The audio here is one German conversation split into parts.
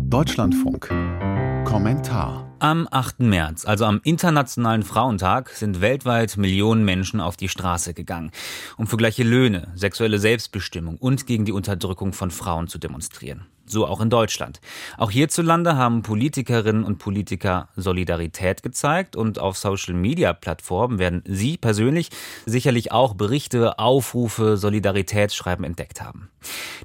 Deutschlandfunk. Kommentar. Am 8. März, also am Internationalen Frauentag, sind weltweit Millionen Menschen auf die Straße gegangen, um für gleiche Löhne, sexuelle Selbstbestimmung und gegen die Unterdrückung von Frauen zu demonstrieren. So auch in Deutschland. Auch hierzulande haben Politikerinnen und Politiker Solidarität gezeigt und auf Social-Media-Plattformen werden Sie persönlich sicherlich auch Berichte, Aufrufe, Solidaritätsschreiben entdeckt haben.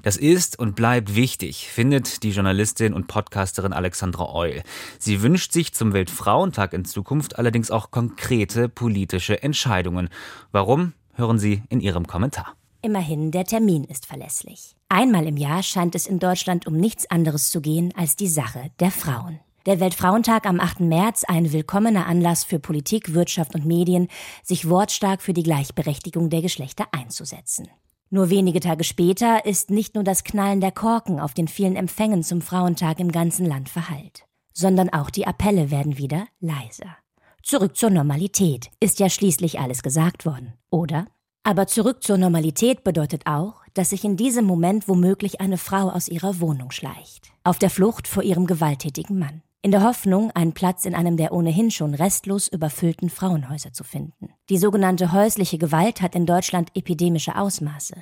Das ist und bleibt wichtig, findet die Journalistin und Podcasterin Alexandra Eul. Sie wünscht sich zum Weltfrauentag in Zukunft allerdings auch konkrete politische Entscheidungen. Warum? Hören Sie in ihrem Kommentar. Immerhin, der Termin ist verlässlich. Einmal im Jahr scheint es in Deutschland um nichts anderes zu gehen als die Sache der Frauen. Der Weltfrauentag am 8. März ein willkommener Anlass für Politik, Wirtschaft und Medien, sich wortstark für die Gleichberechtigung der Geschlechter einzusetzen. Nur wenige Tage später ist nicht nur das Knallen der Korken auf den vielen Empfängen zum Frauentag im ganzen Land verhallt, sondern auch die Appelle werden wieder leiser. Zurück zur Normalität ist ja schließlich alles gesagt worden, oder? Aber zurück zur Normalität bedeutet auch, dass sich in diesem Moment womöglich eine Frau aus ihrer Wohnung schleicht, auf der Flucht vor ihrem gewalttätigen Mann, in der Hoffnung, einen Platz in einem der ohnehin schon restlos überfüllten Frauenhäuser zu finden. Die sogenannte häusliche Gewalt hat in Deutschland epidemische Ausmaße.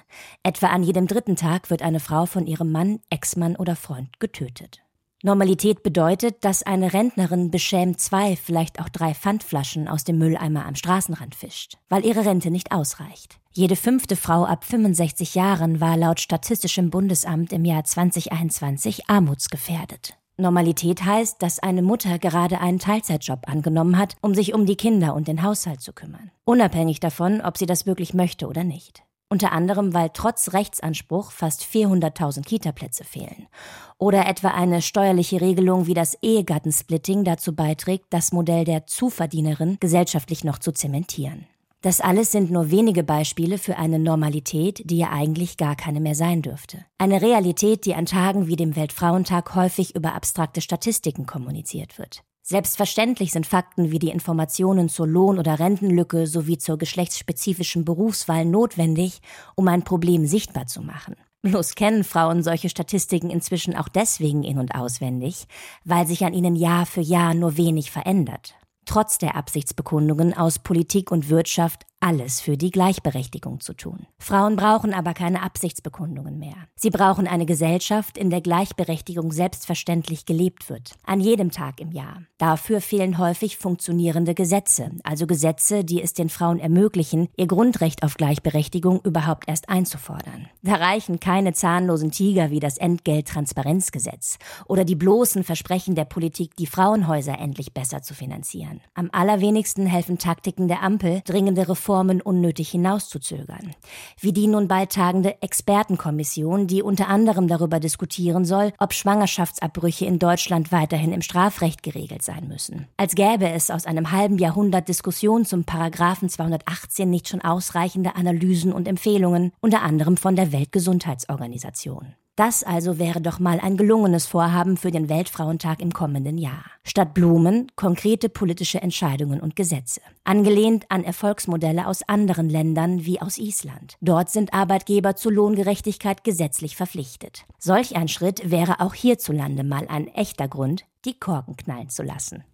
Etwa an jedem dritten Tag wird eine Frau von ihrem Mann, Ex-Mann oder Freund getötet. Normalität bedeutet, dass eine Rentnerin beschämt zwei, vielleicht auch drei Pfandflaschen aus dem Mülleimer am Straßenrand fischt, weil ihre Rente nicht ausreicht. Jede fünfte Frau ab 65 Jahren war laut Statistischem Bundesamt im Jahr 2021 armutsgefährdet. Normalität heißt, dass eine Mutter gerade einen Teilzeitjob angenommen hat, um sich um die Kinder und den Haushalt zu kümmern, unabhängig davon, ob sie das wirklich möchte oder nicht unter anderem weil trotz Rechtsanspruch fast 400.000 Kitaplätze fehlen. Oder etwa eine steuerliche Regelung wie das Ehegattensplitting dazu beiträgt, das Modell der Zuverdienerin gesellschaftlich noch zu zementieren. Das alles sind nur wenige Beispiele für eine Normalität, die ja eigentlich gar keine mehr sein dürfte. Eine Realität, die an Tagen wie dem Weltfrauentag häufig über abstrakte Statistiken kommuniziert wird. Selbstverständlich sind Fakten wie die Informationen zur Lohn- oder Rentenlücke sowie zur geschlechtsspezifischen Berufswahl notwendig, um ein Problem sichtbar zu machen. Bloß kennen Frauen solche Statistiken inzwischen auch deswegen in und auswendig, weil sich an ihnen Jahr für Jahr nur wenig verändert. Trotz der Absichtsbekundungen aus Politik und Wirtschaft alles für die Gleichberechtigung zu tun. Frauen brauchen aber keine Absichtsbekundungen mehr. Sie brauchen eine Gesellschaft, in der Gleichberechtigung selbstverständlich gelebt wird, an jedem Tag im Jahr. Dafür fehlen häufig funktionierende Gesetze, also Gesetze, die es den Frauen ermöglichen, ihr Grundrecht auf Gleichberechtigung überhaupt erst einzufordern. Da reichen keine zahnlosen Tiger wie das Entgelttransparenzgesetz oder die bloßen Versprechen der Politik, die Frauenhäuser endlich besser zu finanzieren. Am allerwenigsten helfen Taktiken der Ampel, dringende Reformen Reformen unnötig hinauszuzögern. Wie die nun bald tagende Expertenkommission, die unter anderem darüber diskutieren soll, ob Schwangerschaftsabbrüche in Deutschland weiterhin im Strafrecht geregelt sein müssen. Als gäbe es aus einem halben Jahrhundert Diskussion zum Paragraphen 218 nicht schon ausreichende Analysen und Empfehlungen, unter anderem von der Weltgesundheitsorganisation. Das also wäre doch mal ein gelungenes Vorhaben für den Weltfrauentag im kommenden Jahr. Statt Blumen konkrete politische Entscheidungen und Gesetze. Angelehnt an Erfolgsmodelle aus anderen Ländern wie aus Island. Dort sind Arbeitgeber zur Lohngerechtigkeit gesetzlich verpflichtet. Solch ein Schritt wäre auch hierzulande mal ein echter Grund, die Korken knallen zu lassen.